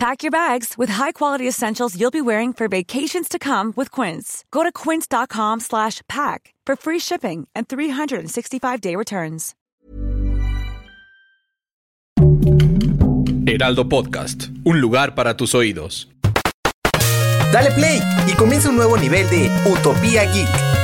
Pack your bags with high-quality essentials you'll be wearing for vacations to come with Quince. Go to quince.com slash pack for free shipping and 365-day returns. Heraldo Podcast, un lugar para tus oídos. Dale play y comienza un nuevo nivel de Utopía Geek.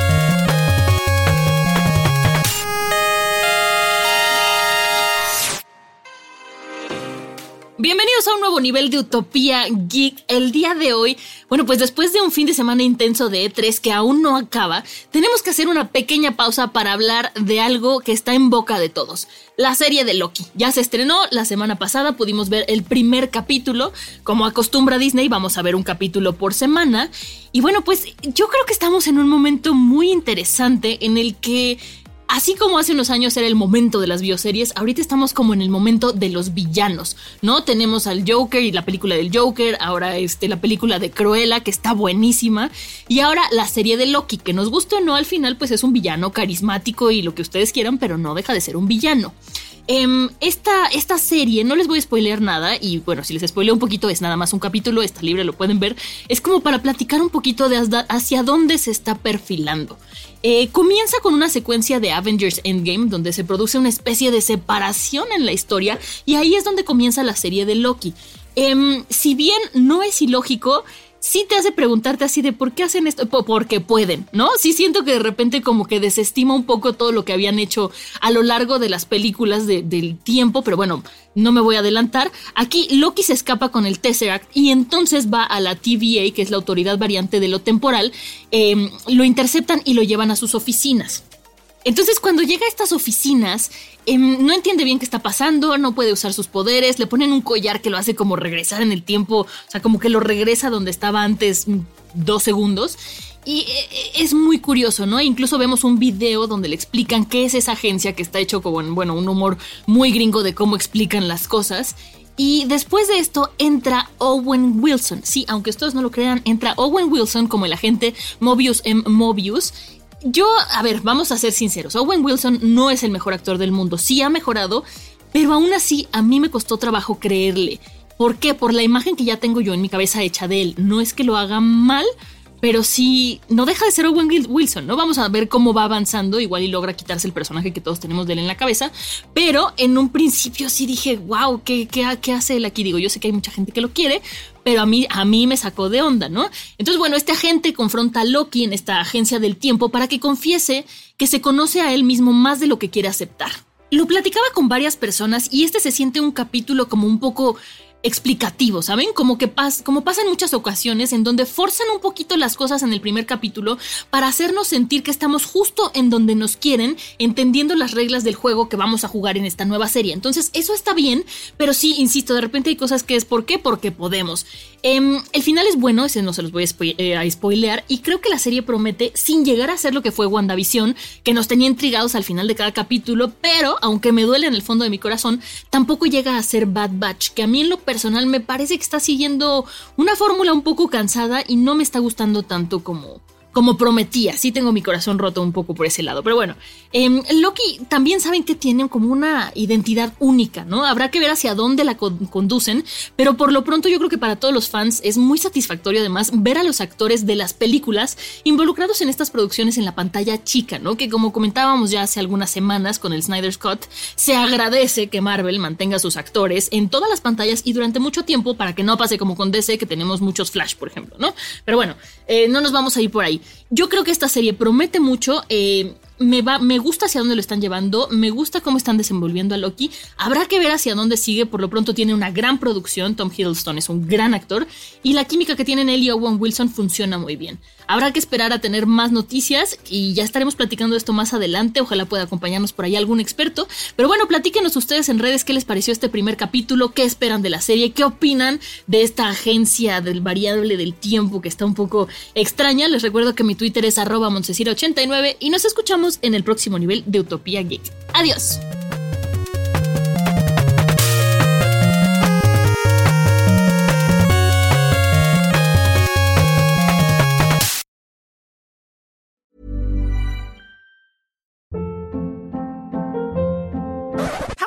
Nivel de Utopía Geek. El día de hoy, bueno, pues después de un fin de semana intenso de E3 que aún no acaba, tenemos que hacer una pequeña pausa para hablar de algo que está en boca de todos. La serie de Loki. Ya se estrenó la semana pasada, pudimos ver el primer capítulo. Como acostumbra Disney, vamos a ver un capítulo por semana. Y bueno, pues yo creo que estamos en un momento muy interesante en el que Así como hace unos años era el momento de las bioseries, ahorita estamos como en el momento de los villanos, ¿no? Tenemos al Joker y la película del Joker, ahora este, la película de Cruella, que está buenísima, y ahora la serie de Loki, que nos gusta o no, al final pues es un villano carismático y lo que ustedes quieran, pero no deja de ser un villano. Em, esta, esta, serie, no les voy a spoilear nada, y bueno, si les spoileo un poquito, es nada más un capítulo, está libre, lo pueden ver. Es como para platicar un poquito de hacia dónde se está perfilando. Eh, comienza con una secuencia de Avengers Endgame, donde se produce una especie de separación en la historia, y ahí es donde comienza la serie de Loki. Em, si bien no es ilógico, sí te hace preguntarte así de por qué hacen esto, porque pueden, ¿no? Sí siento que de repente como que desestima un poco todo lo que habían hecho a lo largo de las películas del tiempo, pero bueno, no me voy a adelantar. Aquí Loki se escapa con el Tesseract y entonces va a la TVA, que es la autoridad variante de lo temporal, em, lo interceptan y lo llevan a sus oficinas. Entonces cuando llega a estas oficinas, em, no entiende bien qué está pasando, no puede usar sus poderes, le ponen un collar que lo hace como regresar en el tiempo, o sea, como que lo regresa donde estaba antes mm, dos segundos. Y eh, eh, es muy curioso, ¿no? Incluso vemos un video donde le explican qué es esa agencia que está hecho con, bueno, un humor muy gringo de cómo explican las cosas. Y después de esto entra Owen Wilson. Sí, aunque ustedes no lo crean, entra Owen Wilson como el agente Mobius M. Mobius yo, a ver, vamos a ser sinceros. Owen Wilson no es el mejor actor del mundo. Sí ha mejorado, pero aún así a mí me costó trabajo creerle. ¿Por qué? Por la imagen que ya tengo yo en mi cabeza hecha de él. No es que lo haga mal, pero sí, no deja de ser Owen Wilson, ¿no? Vamos a ver cómo va avanzando, igual y logra quitarse el personaje que todos tenemos de él en la cabeza, pero en un principio sí dije, wow, ¿qué, qué, qué hace él aquí? Digo, yo sé que hay mucha gente que lo quiere, pero a mí, a mí me sacó de onda, ¿no? Entonces, bueno, este agente confronta a Loki en esta agencia del tiempo para que confiese que se conoce a él mismo más de lo que quiere aceptar. Lo platicaba con varias personas y este se siente un capítulo como un poco explicativo, ¿saben? Como que como pasa en muchas ocasiones en donde forzan un poquito las cosas en el primer capítulo para hacernos sentir que estamos justo en donde nos quieren, entendiendo las reglas del juego que vamos a jugar en esta nueva serie. Entonces, eso está bien, pero sí, insisto, de repente hay cosas que es ¿por qué? Porque podemos. Em, el final es bueno, ese no se los voy eh, a, spoilear, y creo que la serie promete, sin llegar a ser lo que fue WandaVision, que nos tenía intrigados al final de cada capítulo, pero aunque me duele en el fondo de mi corazón, tampoco llega a ser Bad Batch, que a mí en lo personal me parece que está siguiendo una fórmula un poco cansada y no me está gustando tanto como, como prometía. Sí tengo mi corazón roto un poco por ese lado. Pero bueno, eh, Loki también saben que tiene como una identidad única, ¿no? Habrá que ver hacia dónde la conducen, pero por lo pronto yo creo que para todos los fans es muy satisfactorio además ver a los actores de las películas involucrados en estas producciones en la pantalla chica, ¿no? Que como comentábamos ya hace algunas semanas con el Snyder Scott, se agradece que Marvel mantenga a sus actores en todas las pantallas y durante mucho tiempo para que no pase como con DC que tenemos muchos flash, por ejemplo, ¿no? Pero bueno, eh, no nos vamos a ir por ahí. Yo creo que esta serie promete mucho. Eh, me, va, me gusta hacia dónde lo están llevando, me gusta cómo están desenvolviendo a Loki. Habrá que ver hacia dónde sigue, por lo pronto tiene una gran producción, Tom Hiddleston es un gran actor y la química que tienen él y Owen Wilson funciona muy bien. Habrá que esperar a tener más noticias y ya estaremos platicando esto más adelante. Ojalá pueda acompañarnos por ahí algún experto. Pero bueno, platíquenos ustedes en redes qué les pareció este primer capítulo, qué esperan de la serie, qué opinan de esta agencia del variable del tiempo que está un poco extraña. Les recuerdo que mi Twitter es arroba 89 y nos escuchamos en el próximo nivel de Utopía Geek. Adiós.